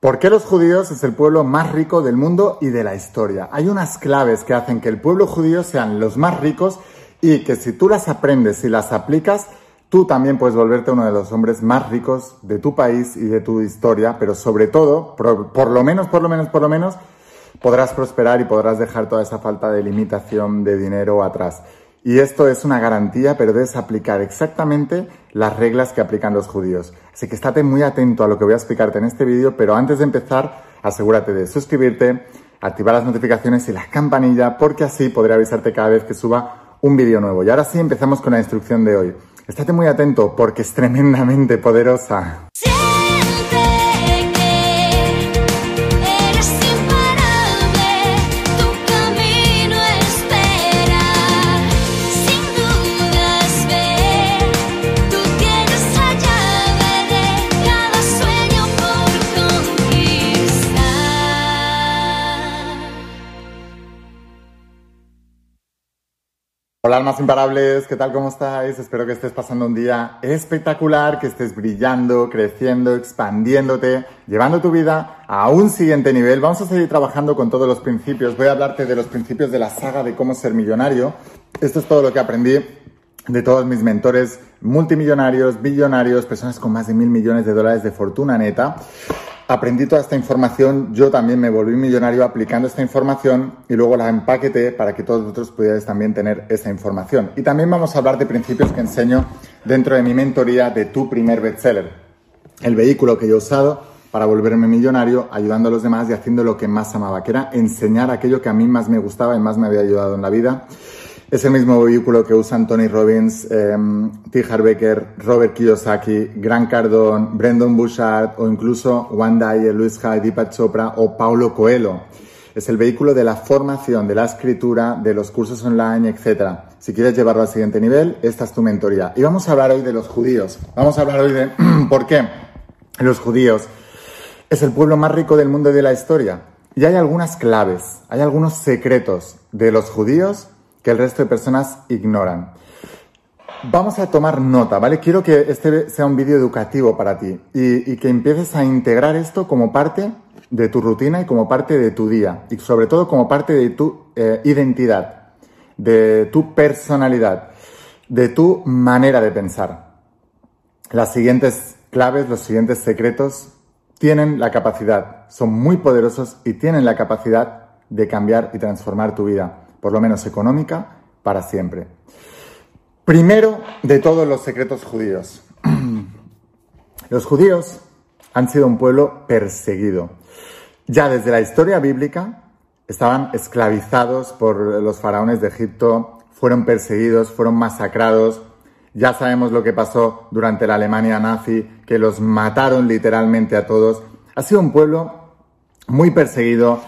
¿Por qué los judíos es el pueblo más rico del mundo y de la historia? Hay unas claves que hacen que el pueblo judío sean los más ricos y que si tú las aprendes y las aplicas, tú también puedes volverte uno de los hombres más ricos de tu país y de tu historia, pero sobre todo, por, por lo menos, por lo menos, por lo menos, podrás prosperar y podrás dejar toda esa falta de limitación de dinero atrás. Y esto es una garantía, pero debes aplicar exactamente las reglas que aplican los judíos. Así que estate muy atento a lo que voy a explicarte en este vídeo, pero antes de empezar, asegúrate de suscribirte, activar las notificaciones y la campanilla, porque así podré avisarte cada vez que suba un vídeo nuevo. Y ahora sí, empezamos con la instrucción de hoy. Estate muy atento porque es tremendamente poderosa. Hola almas imparables, ¿qué tal? ¿Cómo estáis? Espero que estés pasando un día espectacular, que estés brillando, creciendo, expandiéndote, llevando tu vida a un siguiente nivel. Vamos a seguir trabajando con todos los principios. Voy a hablarte de los principios de la saga de cómo ser millonario. Esto es todo lo que aprendí de todos mis mentores multimillonarios, billonarios, personas con más de mil millones de dólares de fortuna neta aprendí toda esta información, yo también me volví millonario aplicando esta información y luego la empaqueté para que todos vosotros pudierais también tener esa información. Y también vamos a hablar de principios que enseño dentro de mi mentoría de tu primer bestseller, el vehículo que yo he usado para volverme millonario, ayudando a los demás y haciendo lo que más amaba, que era enseñar aquello que a mí más me gustaba y más me había ayudado en la vida. Es el mismo vehículo que usan Tony Robbins, eh, T. Harbecker, Robert Kiyosaki, Grant Cardone, Brendan Bouchard o incluso Juan Dyer, Luis Hay, Deepak Chopra o Paulo Coelho. Es el vehículo de la formación, de la escritura, de los cursos online, etc. Si quieres llevarlo al siguiente nivel, esta es tu mentoría. Y vamos a hablar hoy de los judíos. Vamos a hablar hoy de por qué los judíos es el pueblo más rico del mundo y de la historia. Y hay algunas claves, hay algunos secretos de los judíos que el resto de personas ignoran. Vamos a tomar nota, ¿vale? Quiero que este sea un vídeo educativo para ti y, que empieces a integrar esto como parte de tu rutina y como parte de tu día y sobre todo como parte de tu eh, identidad, de tu personalidad, de tu manera de pensar. Las siguientes claves, los siguientes secretos tienen la capacidad, son muy poderosos y tienen la capacidad de cambiar y transformar tu vida por lo menos económica, para siempre. Primero de todos los secretos judíos. Los judíos han sido un pueblo perseguido. Ya desde la historia bíblica estaban esclavizados por los faraones de Egipto, fueron perseguidos, fueron masacrados. Ya sabemos lo que pasó durante la Alemania nazi, que los mataron literalmente a todos. Ha sido un pueblo muy perseguido,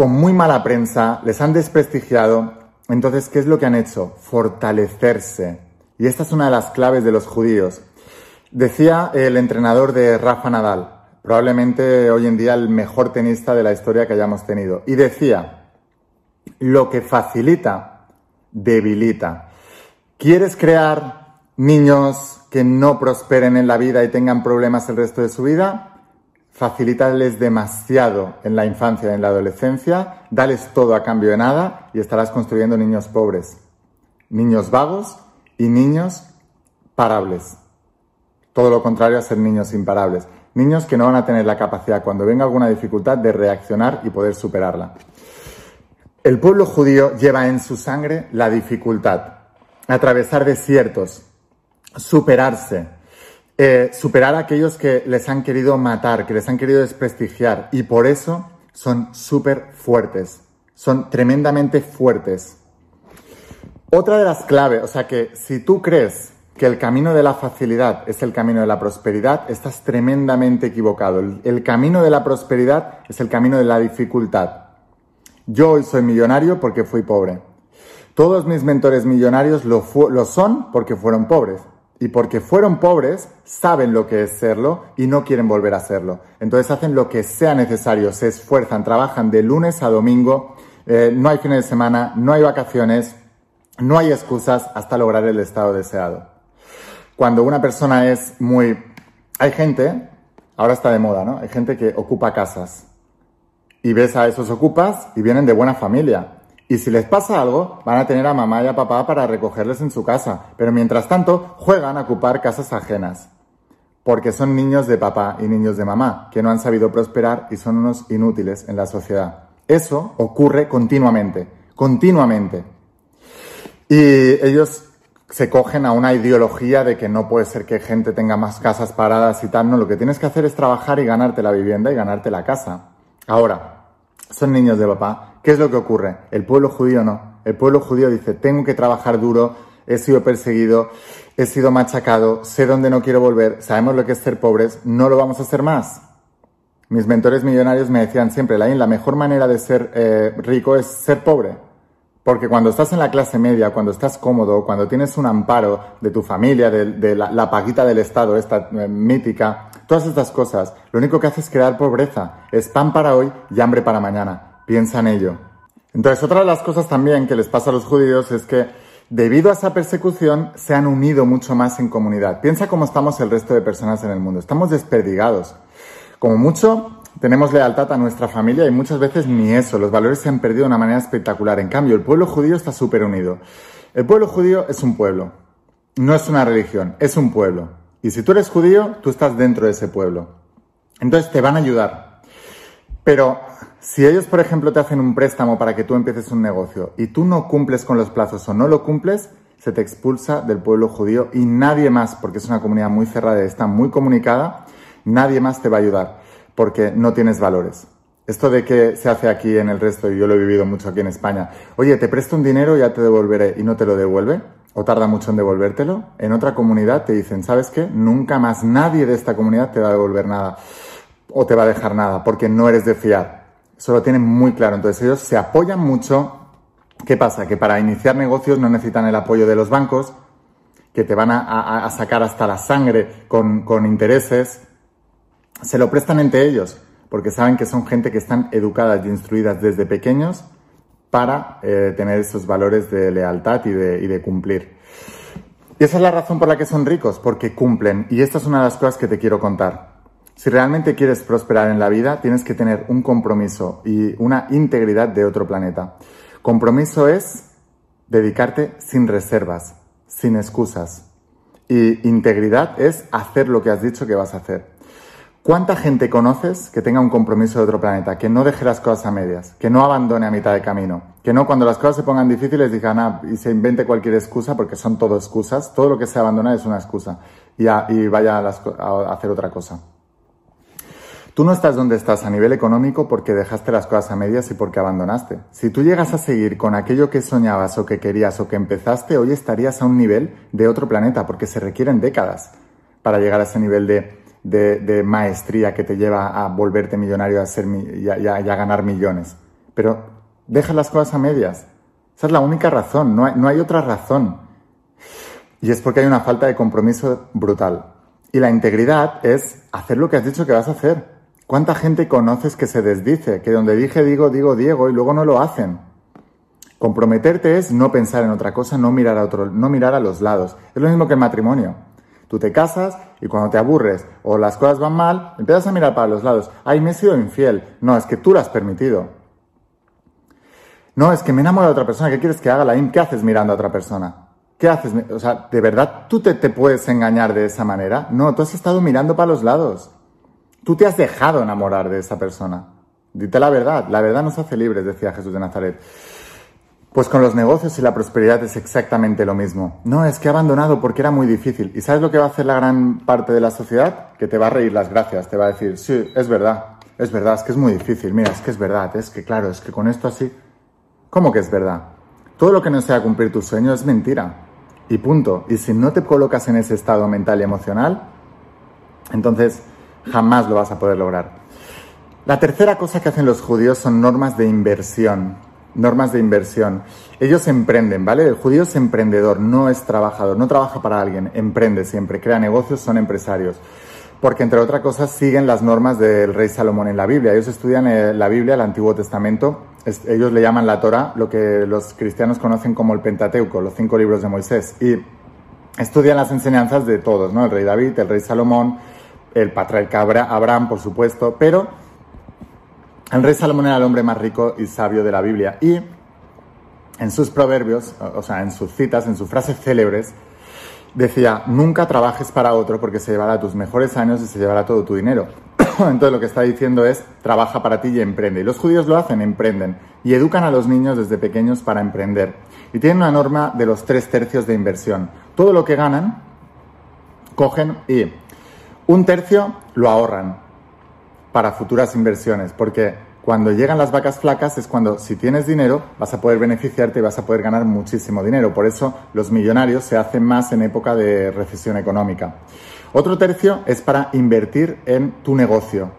con muy mala prensa, les han desprestigiado. Entonces, ¿qué es lo que han hecho? Fortalecerse. Y esta es una de las claves de los judíos. Decía el entrenador de Rafa Nadal, probablemente hoy en día el mejor tenista de la historia que hayamos tenido, y decía, lo que facilita, debilita. ¿Quieres crear niños que no prosperen en la vida y tengan problemas el resto de su vida? Facilitarles demasiado en la infancia y en la adolescencia, dales todo a cambio de nada y estarás construyendo niños pobres, niños vagos y niños parables. Todo lo contrario a ser niños imparables. Niños que no van a tener la capacidad cuando venga alguna dificultad de reaccionar y poder superarla. El pueblo judío lleva en su sangre la dificultad, atravesar desiertos, superarse, eh, superar a aquellos que les han querido matar, que les han querido desprestigiar. Y por eso son súper fuertes, son tremendamente fuertes. Otra de las claves, o sea que si tú crees que el camino de la facilidad es el camino de la prosperidad, estás tremendamente equivocado. El, camino de la prosperidad es el camino de la dificultad. Yo hoy soy millonario porque fui pobre. Todos mis mentores millonarios lo son porque fueron pobres y porque fueron pobres, saben lo que es serlo y no quieren volver a serlo. Entonces hacen lo que sea necesario, se esfuerzan, trabajan de lunes a domingo, eh, no hay fines de semana, no hay vacaciones, no hay excusas hasta lograr el estado deseado. Cuando una persona es muy... Hay gente, ahora está de moda, ¿no? Hay gente que ocupa casas. Y ves a esos ocupas y vienen de buena familia. Y si les pasa algo, van a tener a mamá y a papá para recogerles en su casa. Pero mientras tanto, juegan a ocupar casas ajenas. Porque son niños de papá y niños de mamá, que no han sabido prosperar y son unos inútiles en la sociedad. Eso ocurre continuamente, continuamente. Y ellos se cogen a una ideología de que no puede ser que gente tenga más casas paradas y tal. No, lo que tienes que hacer es trabajar y ganarte la vivienda y ganarte la casa. Ahora, son niños de papá. ¿Qué es lo que ocurre? El pueblo judío no. El pueblo judío dice, tengo que trabajar duro, he sido perseguido, he sido machacado, sé dónde no quiero volver, sabemos lo que es ser pobres, no lo vamos a hacer más. Mis mentores millonarios me decían siempre, la mejor manera de ser eh, rico es ser pobre. Porque cuando estás en la clase media, cuando estás cómodo, cuando tienes un amparo de tu familia, de, la, paguita del Estado, esta eh, mítica, todas estas cosas, lo único que hace es crear pobreza. Es pan para hoy y hambre para mañana. Piensa en ello. Entonces, otra de las cosas también que les pasa a los judíos es que debido a esa persecución se han unido mucho más en comunidad. Piensa cómo estamos el resto de personas en el mundo. Estamos desperdigados. Como mucho, tenemos lealtad a nuestra familia y muchas veces ni eso, los valores se han perdido de una manera espectacular. En cambio, el pueblo judío está súper unido. El pueblo judío es un pueblo, no es una religión, es un pueblo. Y si tú eres judío, tú estás dentro de ese pueblo. Entonces te van a ayudar. Pero si ellos, por ejemplo, te hacen un préstamo para que tú empieces un negocio y tú no cumples con los plazos o no lo cumples, se te expulsa del pueblo judío y nadie más, porque es una comunidad muy cerrada y está muy comunicada, nadie más te va a ayudar porque no tienes valores. Esto de que se hace aquí en el resto, y yo lo he vivido mucho aquí en España, oye, te presto un dinero, ya te devolveré y no te lo devuelve, o tarda mucho en devolvértelo, en otra comunidad te dicen, ¿sabes qué? Nunca más nadie de esta comunidad te va a devolver nada o te va a dejar nada porque no eres de fiar. Eso lo tienen muy claro. Entonces ellos se apoyan mucho. ¿Qué pasa? Que para iniciar negocios no necesitan el apoyo de los bancos, que te van a, sacar hasta la sangre con, intereses se lo prestan entre ellos, porque saben que son gente que están educadas y instruidas desde pequeños para eh, tener esos valores de lealtad y de, y de cumplir. Y esa es la razón por la que son ricos, porque cumplen. Y esta es una de las cosas que te quiero contar. Si realmente quieres prosperar en la vida, tienes que tener un compromiso y una integridad de otro planeta. Compromiso es dedicarte sin reservas, sin excusas. Y integridad es hacer lo que has dicho que vas a hacer. ¿Cuánta gente conoces que tenga un compromiso de otro planeta, que no deje las cosas a medias, que no abandone a mitad de camino, que no cuando las cosas se pongan difíciles digan ah, y se invente cualquier excusa, porque son todo excusas, todo lo que se abandona es una excusa y, vaya a, a hacer otra cosa? Tú no estás donde estás a nivel económico porque dejaste las cosas a medias y porque abandonaste. Si tú llegas a seguir con aquello que soñabas o que querías o que empezaste, hoy estarías a un nivel de otro planeta porque se requieren décadas para llegar a ese nivel de de, maestría que te lleva a volverte millonario a y, a, ganar millones. Pero deja las cosas a medias. Esa es la única razón, no no hay otra razón. Y es porque hay una falta de compromiso brutal. Y la integridad es hacer lo que has dicho que vas a hacer. ¿Cuánta gente conoces que se desdice? Que donde dije digo, digo Diego y luego no lo hacen. Comprometerte es no pensar en otra cosa, no mirar a otro, no mirar a los lados. Es lo mismo que el matrimonio. Tú te casas y cuando te aburres o las cosas van mal, empiezas a mirar para los lados. Ay, me he sido infiel. No, es que tú lo has permitido. No, es que me enamoro de otra persona. ¿Qué quieres que haga, la ¿Qué haces mirando a otra persona? ¿Qué haces? O sea, ¿de verdad tú te, te puedes engañar de esa manera? No, tú has estado mirando para los lados. Tú te has dejado enamorar de esa persona. Dite la verdad. La verdad nos hace libres, decía Jesús de Nazaret. Pues con los negocios y la prosperidad es exactamente lo mismo. No, es que ha abandonado porque era muy difícil. ¿Y sabes lo que va a hacer la gran parte de la sociedad? Que te va a reír las gracias, te va a decir, sí, es verdad, es verdad, es que es muy difícil, mira, es que es verdad, es que claro, es que con esto así... ¿Cómo que es verdad? Todo lo que no sea cumplir tu sueño es mentira. Y punto. Y si no te colocas en ese estado mental y emocional, entonces jamás lo vas a poder lograr. La tercera cosa que hacen los judíos son normas de inversión normas de inversión. Ellos emprenden, ¿vale? El judío es emprendedor, no es trabajador, no trabaja para alguien, emprende siempre, crea negocios, son empresarios. Porque, entre otras cosas, siguen las normas del rey Salomón en la Biblia. Ellos estudian eh, la Biblia, el Antiguo Testamento. ellos le llaman la Torah, lo que los cristianos conocen como el Pentateuco, los cinco libros de Moisés. Y estudian las enseñanzas de todos, ¿no? El rey David, el rey Salomón, el patriarca Abraham, por supuesto, pero el rey Salomón era el hombre más rico y sabio de la Biblia. Y en sus proverbios, o sea, en sus citas, en sus frases célebres, decía, nunca trabajes para otro porque se llevará tus mejores años y se llevará todo tu dinero. Entonces lo que está diciendo es, trabaja para ti y emprende. Y los judíos lo hacen, emprenden. Y educan a los niños desde pequeños para emprender. Y tienen una norma de los tres tercios de inversión. Todo lo que ganan, cogen y un tercio lo ahorran para futuras inversiones. Porque cuando llegan las vacas flacas es cuando si tienes dinero vas a poder beneficiarte y vas a poder ganar muchísimo dinero. Por eso los millonarios se hacen más en época de recesión económica. Otro tercio es para invertir en tu negocio,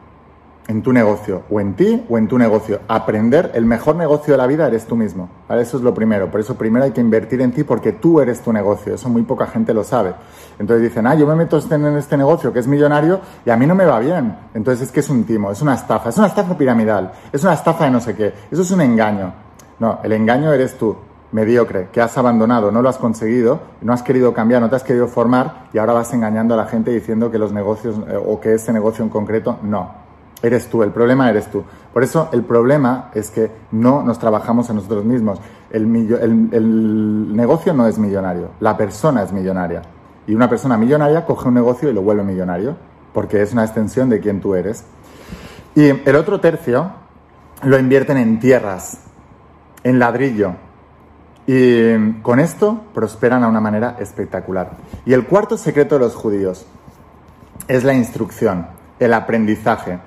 en tu negocio, o en ti o en tu negocio. Aprender, el mejor negocio de la vida eres tú mismo. Eso es lo primero. Por eso primero hay que invertir en ti porque tú eres tu negocio. Eso muy poca gente lo sabe. Entonces dicen, ah, yo me meto en este negocio que es millonario y a mí no me va bien. Entonces es que es un timo, es una estafa, es una estafa piramidal, es una estafa de no sé qué. Eso es un engaño. No, el engaño eres tú mediocre, que has abandonado, no lo has conseguido, no has querido cambiar, no te has querido formar y ahora vas engañando a la gente diciendo que los negocios eh, o que ese negocio en concreto no. Eres tú, el problema eres tú. Por eso el problema es que no nos trabajamos a nosotros mismos. El, el negocio no es millonario, la persona es millonaria. Y una persona millonaria coge un negocio y lo vuelve millonario, porque es una extensión de quien tú eres. Y el otro tercio lo invierten en tierras, en ladrillo, y con esto prosperan a una manera espectacular. Y el cuarto secreto de los judíos es la instrucción, el aprendizaje.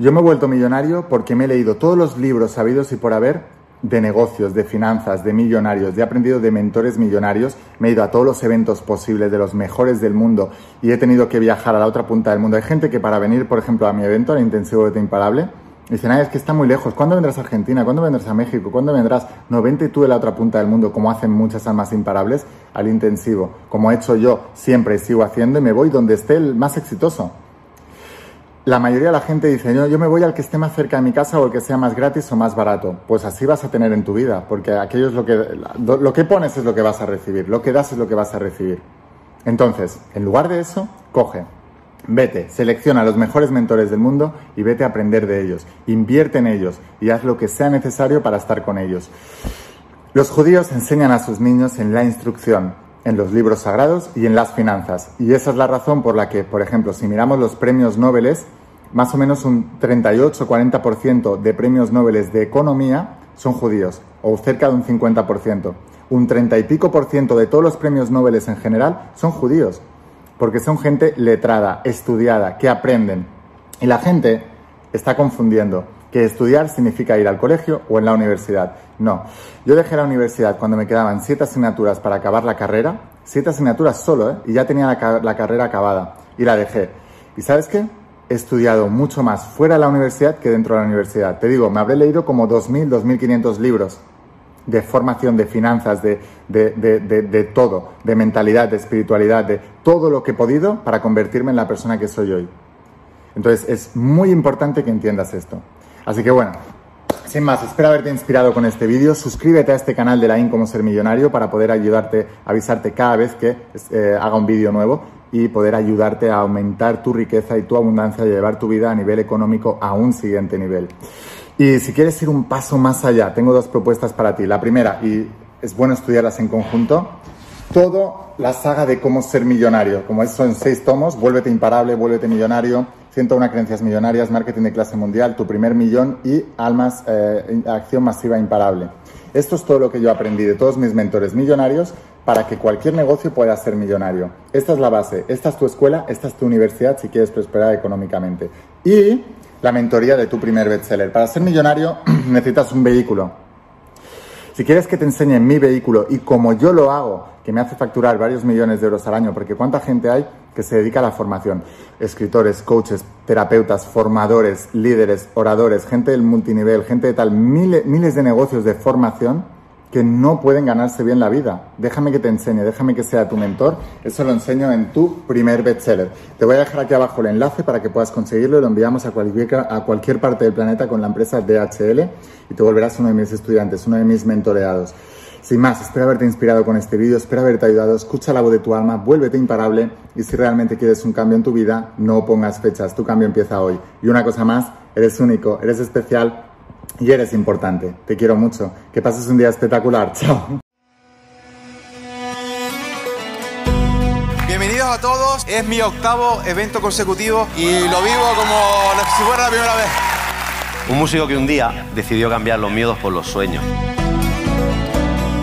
Yo me he vuelto millonario porque me he leído todos los libros sabidos y por haber de negocios, de finanzas, de millonarios, he aprendido de mentores millonarios, me he ido a todos los eventos posibles de los mejores del mundo y he tenido que viajar a la otra punta del mundo. Hay gente que para venir, por ejemplo, a mi evento, al Intensivo de Imparable, Dicen, es que está muy lejos. ¿Cuándo vendrás a Argentina? ¿Cuándo vendrás a México? ¿Cuándo vendrás? No, vente tú de la otra punta del mundo, como hacen muchas almas imparables, al intensivo. Como he hecho yo siempre y sigo haciendo, y me voy donde esté el más exitoso. La mayoría de la gente dice, yo, me voy al que esté más cerca de mi casa o el que sea más gratis o más barato. Pues así vas a tener en tu vida, porque aquello es lo que, lo que pones es lo que vas a recibir, lo que das es lo que vas a recibir. Entonces, en lugar de eso, coge Vete, selecciona a los mejores mentores del mundo y vete a aprender de ellos. Invierte en ellos y haz lo que sea necesario para estar con ellos. Los judíos enseñan a sus niños en la instrucción, en los libros sagrados y en las finanzas. Y esa es la razón por la que, por ejemplo, si miramos los premios Nobel, más o menos un 38-40% de premios Nobel de economía son judíos, o cerca de un 50%. Un 30 y pico por ciento de todos los premios Nobel en general son judíos porque son gente letrada, estudiada, que aprenden. Y la gente está confundiendo que estudiar significa ir al colegio o en la universidad. No, yo dejé la universidad cuando me quedaban siete asignaturas para acabar la carrera, siete asignaturas solo, ¿eh? y ya tenía la, la carrera acabada, y la dejé. ¿Y sabes qué? He estudiado mucho más fuera de la universidad que dentro de la universidad. Te digo, me habré leído como 2.000, 2.500 libros de formación, de finanzas, de, de, todo, de mentalidad, de espiritualidad, de todo lo que he podido para convertirme en la persona que soy hoy. Entonces es muy importante que entiendas esto. Así que bueno, sin más, espero haberte inspirado con este vídeo. Suscríbete a este canal de la IN como ser millonario para poder ayudarte, avisarte cada vez que eh, haga un vídeo nuevo y poder ayudarte a aumentar tu riqueza y tu abundancia y llevar tu vida a nivel económico a un siguiente nivel. Y si quieres ir un paso más allá, tengo dos propuestas para ti. La primera, y es bueno estudiarlas en conjunto, todo la saga de cómo ser millonario, como eso en seis tomos, vuélvete imparable, vuélvete millonario, 101 creencias millonarias, marketing de clase mundial, tu primer millón y almas, eh, acción masiva imparable. Esto es todo lo que yo aprendí de todos mis mentores millonarios para que cualquier negocio pueda ser millonario. Esta es la base, esta es tu escuela, esta es tu universidad si quieres prosperar económicamente. Y la mentoría de tu primer bestseller. Para ser millonario necesitas un vehículo. Si quieres que te enseñe mi vehículo y como yo lo hago, que me hace facturar varios millones de euros al año, porque cuánta gente hay que se dedica a la formación, escritores, coaches, terapeutas, formadores, líderes, oradores, gente del multinivel, gente de tal, miles, miles de negocios de formación que no pueden ganarse bien la vida. Déjame que te enseñe, déjame que sea tu mentor. Eso lo enseño en tu primer bestseller. Te voy a dejar aquí abajo el enlace para que puedas conseguirlo y lo enviamos a cualquier, a cualquier parte del planeta con la empresa DHL y te volverás uno de mis estudiantes, uno de mis mentoreados. Sin más, espero haberte inspirado con este vídeo, espero haberte ayudado, escucha la voz de tu alma, vuélvete imparable y si realmente quieres un cambio en tu vida, no pongas fechas, tu cambio empieza hoy. Y una cosa más, eres único, eres especial y eres importante. Te quiero mucho. Que pases un día espectacular. Chao. Bienvenidos a todos, es mi octavo evento consecutivo y lo vivo como si fuera la primera vez. Un músico que un día decidió cambiar los miedos por los sueños.